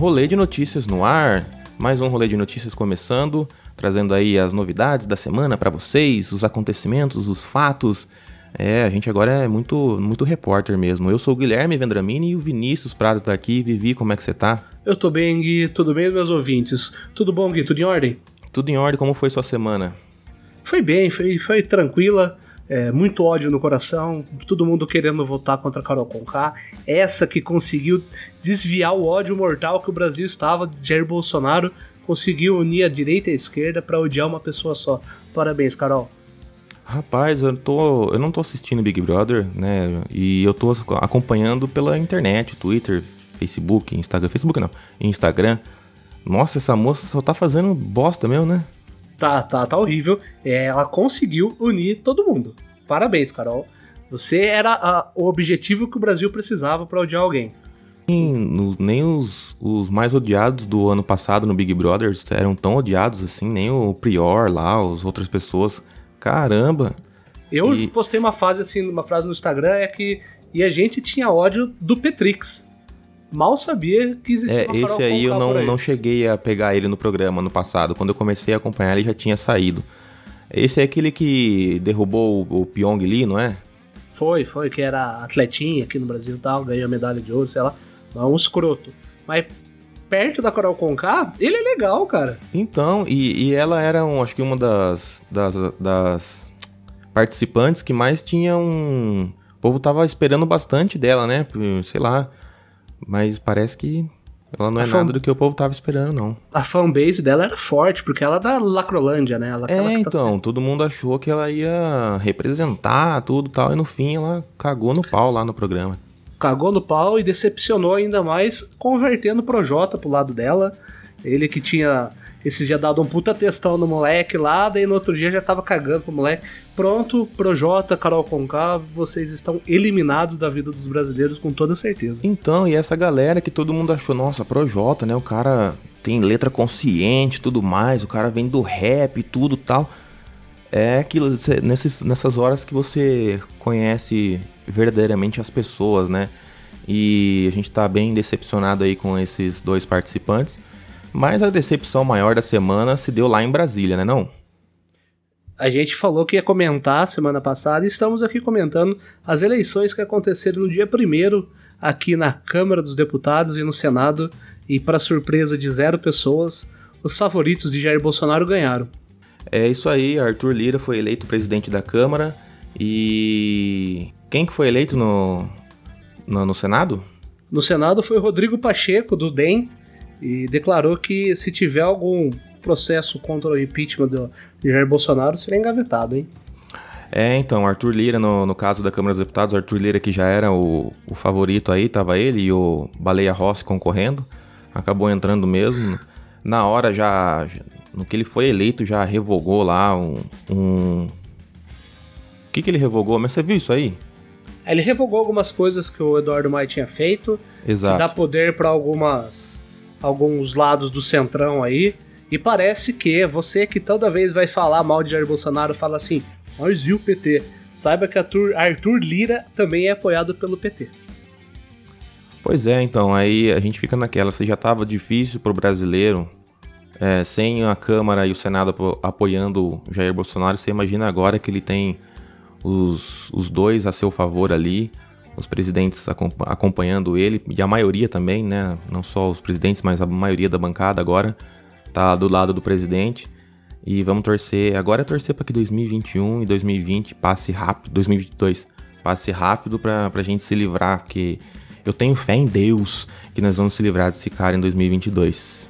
Rolê de notícias no ar, mais um rolê de notícias começando, trazendo aí as novidades da semana para vocês, os acontecimentos, os fatos. É, a gente agora é muito muito repórter mesmo. Eu sou o Guilherme Vendramini e o Vinícius Prado tá aqui. Vivi, como é que você tá? Eu tô bem, Gui. Tudo bem, meus ouvintes? Tudo bom, Gui? Tudo em ordem? Tudo em ordem. Como foi sua semana? Foi bem, foi, foi tranquila. É, muito ódio no coração, todo mundo querendo votar contra a Carol Conká. Essa que conseguiu desviar o ódio mortal que o Brasil estava de Jair Bolsonaro, conseguiu unir a direita e a esquerda para odiar uma pessoa só. Parabéns, Carol. Rapaz, eu, tô, eu não tô assistindo Big Brother, né? E eu tô acompanhando pela internet, Twitter, Facebook, Instagram. Facebook não, Instagram. Nossa, essa moça só tá fazendo bosta mesmo, né? Tá, tá, tá horrível. É, ela conseguiu unir todo mundo. Parabéns, Carol. Você era a, o objetivo que o Brasil precisava para odiar alguém. Nem, nem os, os, mais odiados do ano passado no Big Brother eram tão odiados assim, nem o Prior lá, as outras pessoas. Caramba! Eu e... postei uma fase assim, uma frase no Instagram, é que e a gente tinha ódio do Petrix mal sabia que existia é, uma Esse aí eu não, aí. não cheguei a pegar ele no programa no passado. Quando eu comecei a acompanhar, ele já tinha saído. Esse é aquele que derrubou o, o Pyong Lee, não é? Foi, foi, que era atletinha aqui no Brasil e tal, ganhou medalha de ouro, sei lá. Mas um escroto. Mas perto da Coral Conká, ele é legal, cara. Então, e, e ela era, um, acho que uma das, das, das participantes que mais tinha um... O povo tava esperando bastante dela, né? Sei lá, mas parece que ela não é nada do que o povo tava esperando, não. A fanbase dela era forte, porque ela é da Lacrolândia, né? Ela, é, tá então, todo mundo achou que ela ia representar tudo e tal, e no fim ela cagou no pau lá no programa. Cagou no pau e decepcionou ainda mais, convertendo o Projota pro lado dela. Ele que tinha esses dias dado um puta testão no moleque lá, daí no outro dia já tava cagando pro moleque. Pronto, Projota, Carol Conká, vocês estão eliminados da vida dos brasileiros com toda certeza. Então, e essa galera que todo mundo achou, nossa, Projota, né? O cara tem letra consciente tudo mais, o cara vem do rap e tudo tal. É aquilo, nesses, nessas horas que você conhece verdadeiramente as pessoas, né? E a gente tá bem decepcionado aí com esses dois participantes. Mas a decepção maior da semana se deu lá em Brasília, né não? A gente falou que ia comentar semana passada e estamos aqui comentando as eleições que aconteceram no dia 1 aqui na Câmara dos Deputados e no Senado. E, para surpresa de zero pessoas, os favoritos de Jair Bolsonaro ganharam. É isso aí, Arthur Lira foi eleito presidente da Câmara. E quem que foi eleito no, no, no Senado? No Senado foi Rodrigo Pacheco, do DEM, e declarou que se tiver algum processo contra o impeachment do Jair Bolsonaro, será engavetado, hein? É, então, Arthur Lira, no, no caso da Câmara dos Deputados, Arthur Lira que já era o, o favorito aí, tava ele e o Baleia Rossi concorrendo, acabou entrando mesmo. Na hora já, no que ele foi eleito, já revogou lá um... um... O que que ele revogou? Mas você viu isso aí? Ele revogou algumas coisas que o Eduardo Maia tinha feito. Exato. Dá poder para algumas alguns lados do centrão aí. E parece que você que toda vez vai falar mal de Jair Bolsonaro fala assim, mas e o PT? Saiba que Arthur, Arthur Lira também é apoiado pelo PT. Pois é, então, aí a gente fica naquela, se já estava difícil para o brasileiro, é, sem a Câmara e o Senado apoiando Jair Bolsonaro, você imagina agora que ele tem os, os dois a seu favor ali, os presidentes acompanhando ele, e a maioria também, né? Não só os presidentes, mas a maioria da bancada agora tá do lado do presidente. E vamos torcer, agora é torcer para que 2021 e 2020 passe rápido, 2022 passe rápido para a gente se livrar, porque eu tenho fé em Deus que nós vamos se livrar desse cara em 2022.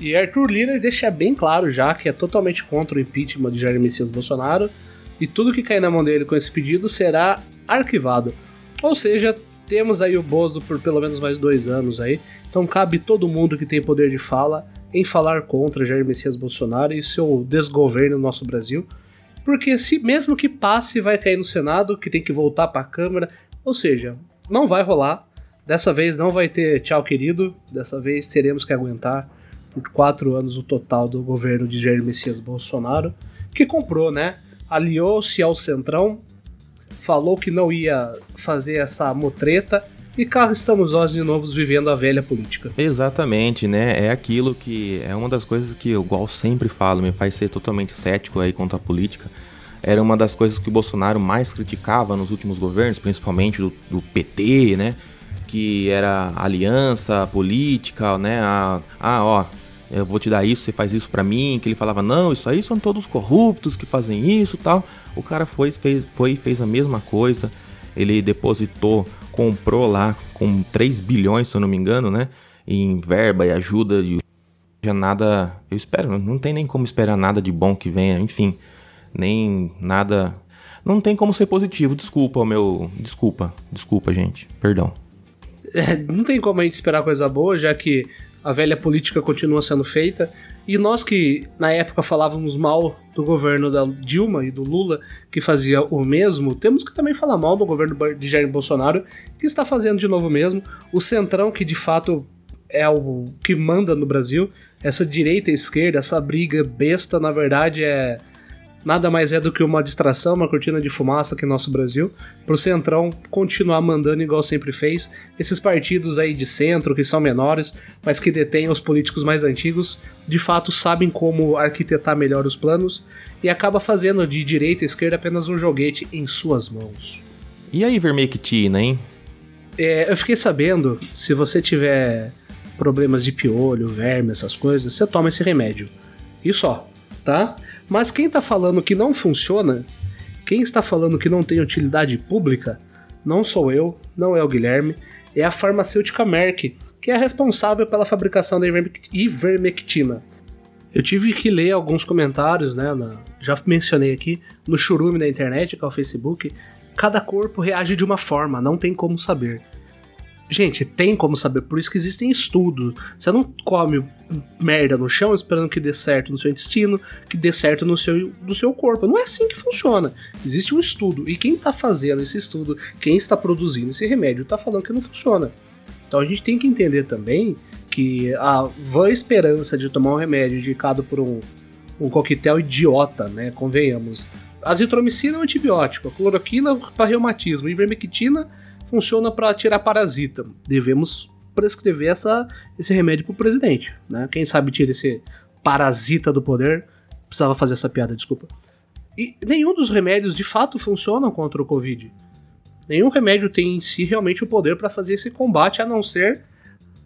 E Arthur Lira deixa bem claro já que é totalmente contra o impeachment de Jair Messias Bolsonaro e tudo que cair na mão dele com esse pedido será arquivado. Ou seja, temos aí o Bozo por pelo menos mais dois anos aí. Então cabe todo mundo que tem poder de fala em falar contra Jair Messias Bolsonaro e seu desgoverno no nosso Brasil. Porque se mesmo que passe, vai cair no Senado, que tem que voltar para a Câmara. Ou seja, não vai rolar. Dessa vez não vai ter tchau querido. Dessa vez teremos que aguentar por quatro anos o total do governo de Jair Messias Bolsonaro, que comprou, né? Aliou-se ao Centrão falou que não ia fazer essa motreta, e cá estamos nós de novo vivendo a velha política. Exatamente, né? É aquilo que é uma das coisas que eu igual sempre falo, me faz ser totalmente cético aí contra a política. Era uma das coisas que o Bolsonaro mais criticava nos últimos governos, principalmente do, do PT, né? Que era aliança política, né? Ah, ah, ó, eu vou te dar isso, você faz isso para mim, que ele falava, não, isso aí são todos corruptos que fazem isso tal. O cara foi, fez, foi fez a mesma coisa, ele depositou, comprou lá com 3 bilhões, se eu não me engano, né? Em verba e ajuda de já nada, eu espero, não tem nem como esperar nada de bom que venha, enfim, nem nada, não tem como ser positivo, desculpa, meu, desculpa, desculpa, gente, perdão. É, não tem como a gente esperar coisa boa, já que a velha política continua sendo feita. E nós que na época falávamos mal do governo da Dilma e do Lula, que fazia o mesmo, temos que também falar mal do governo de Jair Bolsonaro, que está fazendo de novo mesmo. O Centrão, que de fato é o que manda no Brasil, essa direita e esquerda, essa briga besta, na verdade é nada mais é do que uma distração, uma cortina de fumaça aqui no nosso Brasil, pro Centrão continuar mandando igual sempre fez. Esses partidos aí de centro, que são menores, mas que detêm os políticos mais antigos, de fato sabem como arquitetar melhor os planos e acaba fazendo de direita e esquerda apenas um joguete em suas mãos. E a Ivermectina, hein? É, eu fiquei sabendo, se você tiver problemas de piolho, verme, essas coisas, você toma esse remédio. E só, tá? Mas quem está falando que não funciona, quem está falando que não tem utilidade pública, não sou eu, não é o Guilherme, é a farmacêutica Merck, que é responsável pela fabricação da ivermectina. Eu tive que ler alguns comentários, né? Na, já mencionei aqui, no churume da internet, que é o Facebook. Cada corpo reage de uma forma, não tem como saber. Gente, tem como saber, por isso que existem estudos. Você não come merda no chão esperando que dê certo no seu intestino, que dê certo no seu, no seu corpo. Não é assim que funciona. Existe um estudo, e quem está fazendo esse estudo, quem está produzindo esse remédio, está falando que não funciona. Então a gente tem que entender também que a vã esperança de tomar um remédio indicado por um, um coquetel idiota, né? Convenhamos. Azitromicina é um antibiótico, a cloroquina para reumatismo, ivermectina funciona para tirar parasita. Devemos prescrever essa, esse remédio para o presidente. Né? Quem sabe tira esse parasita do poder. Precisava fazer essa piada, desculpa. E nenhum dos remédios de fato funciona contra o Covid. Nenhum remédio tem em si realmente o poder para fazer esse combate a não ser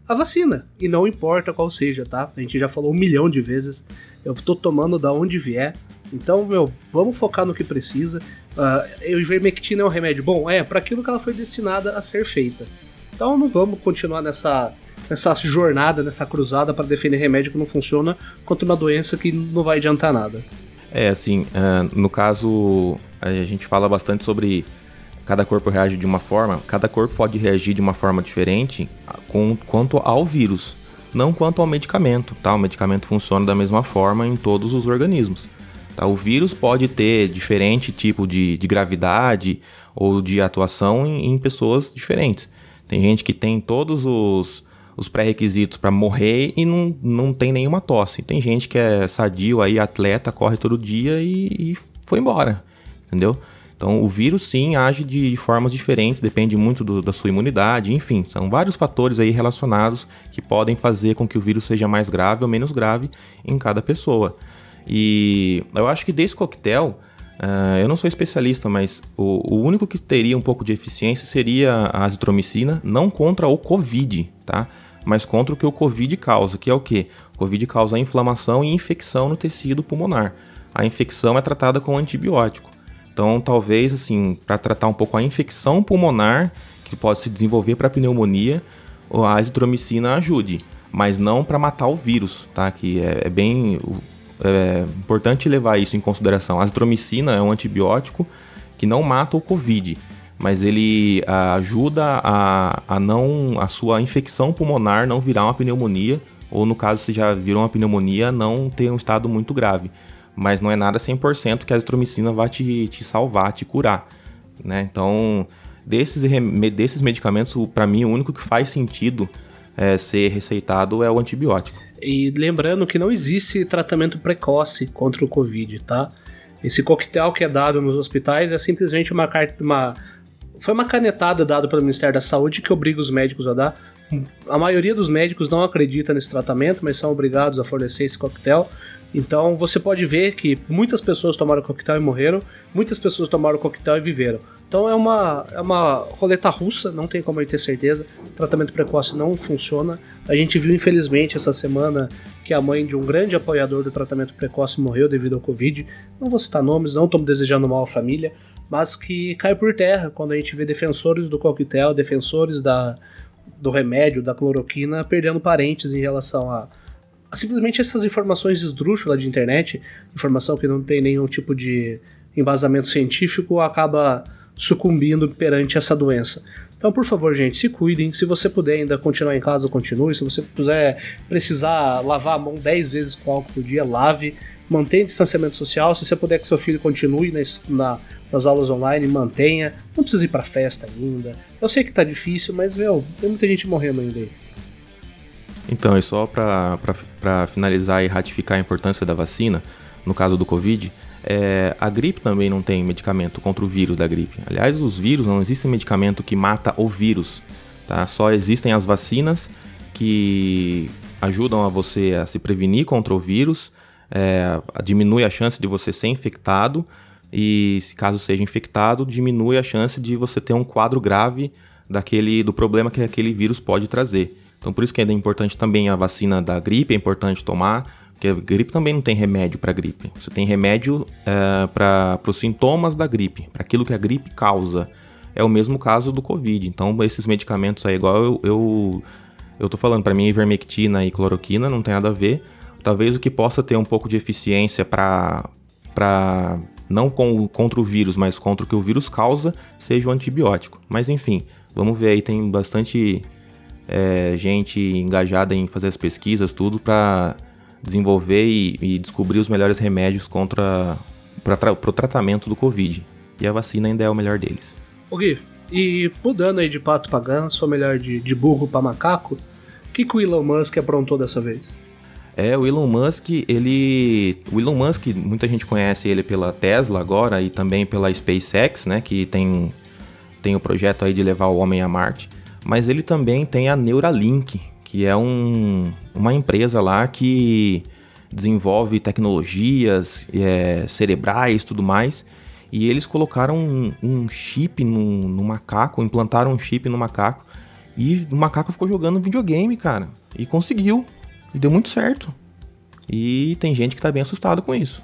a vacina. E não importa qual seja, tá? A gente já falou um milhão de vezes. Eu tô tomando da onde vier. Então, meu, vamos focar no que precisa. Uh, ivermectina é um remédio bom? É, para aquilo que ela foi destinada a ser feita. Então não vamos continuar nessa, nessa jornada, nessa cruzada para defender remédio que não funciona contra uma doença que não vai adiantar nada. É, assim, uh, no caso, a gente fala bastante sobre cada corpo reage de uma forma, cada corpo pode reagir de uma forma diferente com, quanto ao vírus, não quanto ao medicamento, tá? O medicamento funciona da mesma forma em todos os organismos. Tá? O vírus pode ter diferente tipo de, de gravidade ou de atuação em, em, pessoas diferentes. Tem gente que tem todos os, os pré-requisitos para morrer e não, não tem nenhuma tosse. Tem gente que é sadio, aí atleta, corre todo dia e, e foi embora, entendeu? Então, o vírus sim age de, formas diferentes, depende muito do, da sua imunidade, enfim, são vários fatores aí relacionados que podem fazer com que o vírus seja mais grave ou menos grave em cada pessoa. E eu acho que desse coquetel, uh, eu não sou especialista, mas o, o, único que teria um pouco de eficiência seria a azitromicina, não contra o Covid, tá? Mas contra o que o Covid causa, que é o que? O Covid causa inflamação e infecção no tecido pulmonar. A infecção é tratada com antibiótico. Então, talvez, assim, para tratar um pouco a infecção pulmonar, que pode se desenvolver para pneumonia, a azitromicina ajude, mas não para matar o vírus, tá? Que é, é bem é importante levar isso em consideração. A azitromicina é um antibiótico que não mata o Covid, mas ele ajuda a, a não a sua infecção pulmonar não virar uma pneumonia, ou no caso se já virou uma pneumonia, não ter um estado muito grave. Mas não é nada 100% que a azitromicina vai te, te salvar, te curar. Né? Então, desses, desses medicamentos, para mim, o único que faz sentido é, ser receitado é o antibiótico. E lembrando que não existe tratamento precoce contra o Covid, tá? Esse coquetel que é dado nos hospitais é simplesmente uma, uma foi uma canetada dada pelo Ministério da Saúde que obriga os médicos a dar. A maioria dos médicos não acredita nesse tratamento, mas são obrigados a fornecer esse coquetel. Então você pode ver que muitas pessoas tomaram coquetel e morreram, muitas pessoas tomaram coquetel e viveram. Então é uma, é uma roleta russa, não tem como eu ter certeza. Tratamento precoce não funciona. A gente viu, infelizmente, essa semana que a mãe de um grande apoiador do tratamento precoce morreu devido ao Covid. Não vou citar nomes, não estou desejando mal à família, mas que cai por terra quando a gente vê defensores do coquetel, defensores da, do remédio, da cloroquina, perdendo parentes em relação a, a simplesmente essas informações esdrúxulas de internet, informação que não tem nenhum tipo de embasamento científico, acaba sucumbindo perante essa doença. Então, por favor, gente, se cuidem. Se você puder ainda continuar em casa, continue. Se você puder precisar lavar a mão 10 vezes com álcool por dia, lave. Mantenha distanciamento social. Se você puder que seu filho continue na, na, nas aulas online, mantenha. Não precisa ir para festa ainda. Eu sei que tá difícil, mas, meu, tem muita gente morrendo ainda aí. Então, e só para finalizar e ratificar a importância da vacina, no caso do Covid, é, a gripe também não tem medicamento contra o vírus da gripe. Aliás, os vírus não existe medicamento que mata o vírus. Tá? Só existem as vacinas que ajudam a você a se prevenir contra o vírus, é, diminui a chance de você ser infectado e, se caso seja infectado, diminui a chance de você ter um quadro grave daquele do problema que aquele vírus pode trazer. Então, por isso que é importante também a vacina da gripe, é importante tomar porque a gripe também não tem remédio para gripe. Você tem remédio é, para os sintomas da gripe, para aquilo que a gripe causa. É o mesmo caso do Covid. Então, esses medicamentos aí, igual eu, eu, eu tô falando, para mim, ivermectina e cloroquina não tem nada a ver. Talvez o que possa ter um pouco de eficiência para não com, contra o vírus, mas contra o que o vírus causa, seja o antibiótico. Mas enfim, vamos ver aí, tem bastante é, gente engajada em fazer as pesquisas, tudo para desenvolver e, e descobrir os melhores remédios contra para o tratamento do Covid. E a vacina ainda é o melhor deles. O Gui, e mudando aí de pato pra ganso, ou melhor, de, de burro para macaco, o que, que o Elon Musk aprontou dessa vez? É, o Elon Musk, ele. O Elon Musk, muita gente conhece ele pela Tesla agora e também pela SpaceX, né? Que tem, tem o projeto aí de levar o homem a Marte. Mas ele também tem a Neuralink, que é um, uma empresa lá que desenvolve tecnologias é, cerebrais tudo mais. E eles colocaram um, um chip no, no, macaco, implantaram um chip no macaco. E o macaco ficou jogando videogame, cara. E conseguiu. E deu muito certo. E tem gente que tá bem assustado com isso.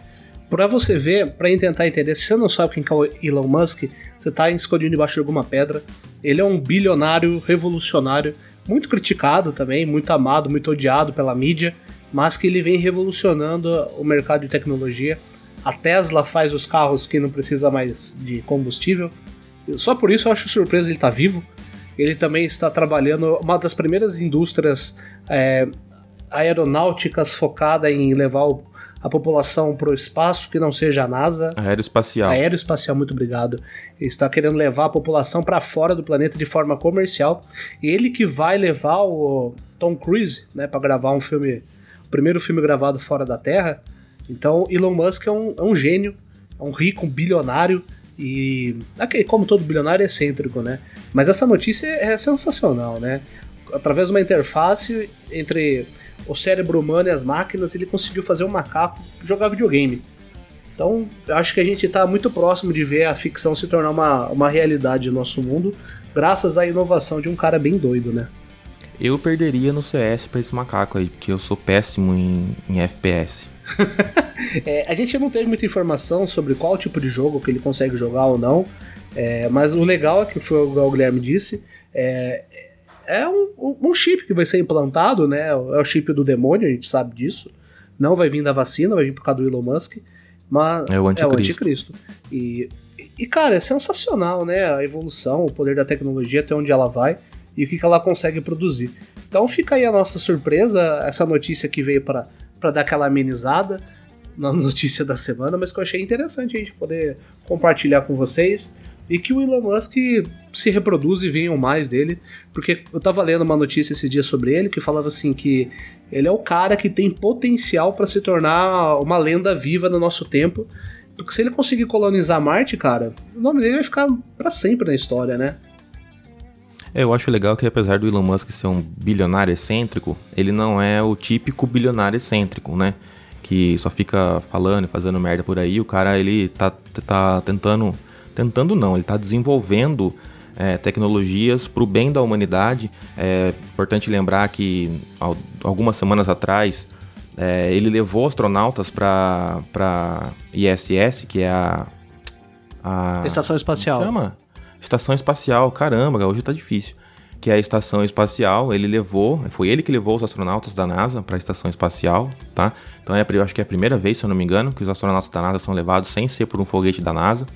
Pra você ver, pra tentar entender, se você não sabe quem é o Elon Musk, você tá escondido debaixo de alguma pedra. Ele é um bilionário revolucionário muito criticado também, muito amado, muito odiado pela mídia, mas que ele vem revolucionando o mercado de tecnologia. A Tesla faz os carros que não precisa mais de combustível. Só por isso eu acho surpresa ele estar tá vivo. Ele também está trabalhando uma das primeiras indústrias é, aeronáuticas focada em levar o a população para o espaço que não seja a NASA. Aeroespacial. Aeroespacial, muito obrigado. Ele está querendo levar a população para fora do planeta de forma comercial. Ele que vai levar o Tom Cruise, né, para gravar um filme, o primeiro filme gravado fora da Terra. Então, Elon Musk é um, é um gênio, é um rico, um bilionário e como todo bilionário é excêntrico, né? Mas essa notícia é sensacional, né? Através de uma interface entre o cérebro humano e as máquinas, ele conseguiu fazer um macaco jogar videogame. Então, eu acho que a gente está muito próximo de ver a ficção se tornar uma, uma realidade no nosso mundo, graças à inovação de um cara bem doido, né? Eu perderia no CS pra esse macaco aí, porque eu sou péssimo em, em FPS. é, a gente não teve muita informação sobre qual tipo de jogo que ele consegue jogar ou não, é, mas o legal é que foi o que o Guilherme disse, é, é um, um, chip que vai ser implantado, né? É o chip do demônio, a gente sabe disso. Não vai vir da vacina, vai vir por causa do Elon Musk. Mas é o anticristo. É o anticristo. E, e, cara, é sensacional, né? A evolução, o poder da tecnologia, até onde ela vai e o que, que ela consegue produzir. Então fica aí a nossa surpresa, essa notícia que veio para dar aquela amenizada na notícia da semana, mas que eu achei interessante a gente poder compartilhar com vocês e que o Elon Musk se reproduza e venham mais dele, porque eu tava lendo uma notícia esses dias sobre ele que falava assim que ele é o cara que tem potencial para se tornar uma lenda viva no nosso tempo Porque se ele conseguir colonizar Marte, cara, o nome dele vai ficar para sempre na história, né? É, eu acho legal que apesar do Elon Musk ser um bilionário excêntrico, ele não é o típico bilionário excêntrico, né? Que só fica falando e fazendo merda por aí. O cara, ele tá, tá tentando... Tentando não, ele tá desenvolvendo é, tecnologias para o bem da humanidade. É importante lembrar que algumas semanas atrás é, ele levou astronautas para ISS, que é a, a Estação Espacial. Chama? Estação Espacial, caramba, hoje tá difícil. Que é a Estação Espacial, ele levou, foi ele que levou os astronautas da NASA para a Estação Espacial, tá? Então é, eu acho que é a primeira vez, se eu não me engano, que os astronautas da NASA são levados sem ser por um foguete da NASA.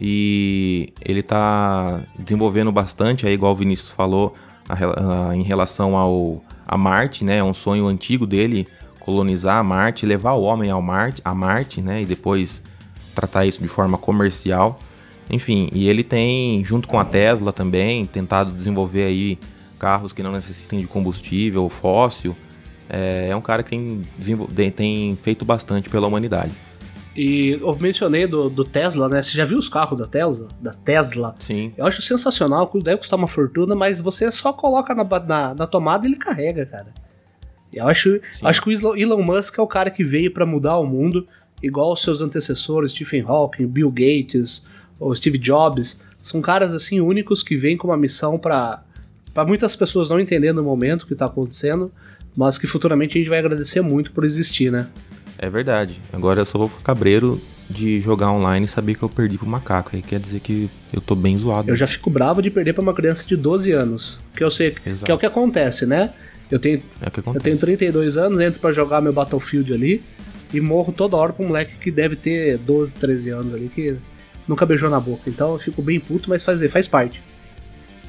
E ele tá desenvolvendo bastante, aí, igual o Vinícius falou, a, a, em relação ao a Marte, né? É um sonho antigo dele colonizar Marte, levar o homem ao Marte, a Marte, né? E depois tratar isso de forma comercial. Enfim, e ele tem, junto com a Tesla também, tentado desenvolver aí carros que não necessitem de combustível fóssil. É, é um cara que tem, tem feito bastante pela humanidade. E eu mencionei do, do, Tesla, né? Você já viu os carros da Tesla? Da Tesla? Sim. Eu acho sensacional, deve custar uma fortuna, mas você só coloca na, na, na tomada e ele carrega, cara. Eu acho, acho que o Elon Musk é o cara que veio para mudar o mundo, igual os seus antecessores, Stephen Hawking, Bill Gates, ou Steve Jobs, são caras assim únicos que vêm com uma missão para para muitas pessoas não entenderem no momento o que está acontecendo, mas que futuramente a gente vai agradecer muito por existir, né? É verdade. Agora eu só vou ficar cabreiro de jogar online e saber que eu perdi pro macaco. Aí quer dizer que eu tô bem zoado. Eu já fico bravo de perder para uma criança de 12 anos. Que eu sei Exato. que é o que acontece, né? Eu tenho, é eu tenho 32 anos, entro para jogar meu Battlefield ali e morro toda hora pra um moleque que deve ter 12, 13 anos ali, que nunca beijou na boca. Então eu fico bem puto, mas faz, faz parte.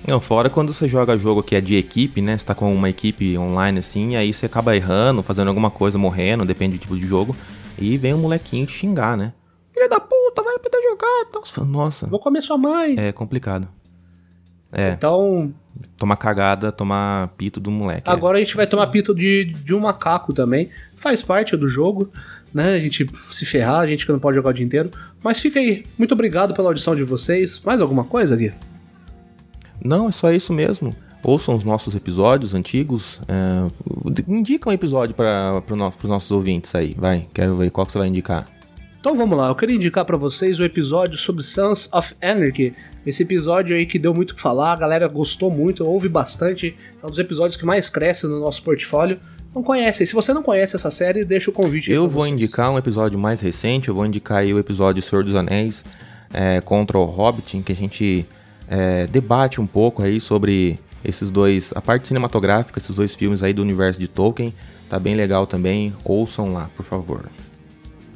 Não, fora quando você joga jogo que é de equipe, né? Você tá com uma equipe online assim, aí você acaba errando, fazendo alguma coisa, morrendo, depende do tipo de jogo. E vem um molequinho te xingar, né? Filha da puta, vai poder jogar. Nossa. Vou comer sua mãe. É complicado. É. Então. Tomar cagada, tomar pito do moleque. Agora é. a gente vai tomar pito de, de um macaco também. Faz parte do jogo né? A gente se ferrar, a gente que não pode jogar o dia inteiro. Mas fica aí. Muito obrigado pela audição de vocês. Mais alguma coisa, Gui? Não, é só isso mesmo. Ouçam os nossos episódios antigos. É, indica um episódio para pro no, os nossos ouvintes aí. Vai, quero ver qual que você vai indicar. Então vamos lá, eu queria indicar para vocês o episódio sobre Sons of Anarchy. Esse episódio aí que deu muito que falar, a galera gostou muito, ouve bastante. É um dos episódios que mais cresce no nosso portfólio não conhece. Se você não conhece essa série, deixa o convite. Eu vou vocês. indicar um episódio mais recente, eu vou indicar aí o episódio Senhor dos Anéis é, contra o Hobbit, em que a gente é, debate um pouco aí sobre esses dois, a parte cinematográfica, esses dois filmes aí do universo de Tolkien. Tá bem legal também, ouçam lá, por favor.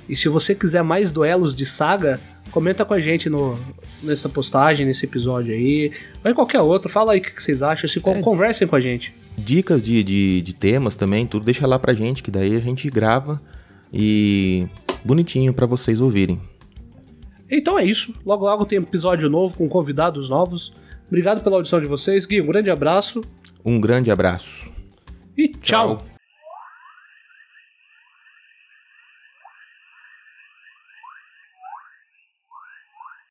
E se você quiser mais duelos de saga, comenta com a gente no, nessa postagem, nesse episódio aí, ou em qualquer outro, fala aí o que vocês acham, se é, conversem com a gente dicas de, de, de, temas também, tudo deixa lá pra gente, que daí a gente grava e bonitinho para vocês ouvirem. Então é isso. Logo logo tem episódio novo com convidados novos. Obrigado pela audição de vocês. Gui, um grande abraço. Um grande abraço. E tchau. tchau.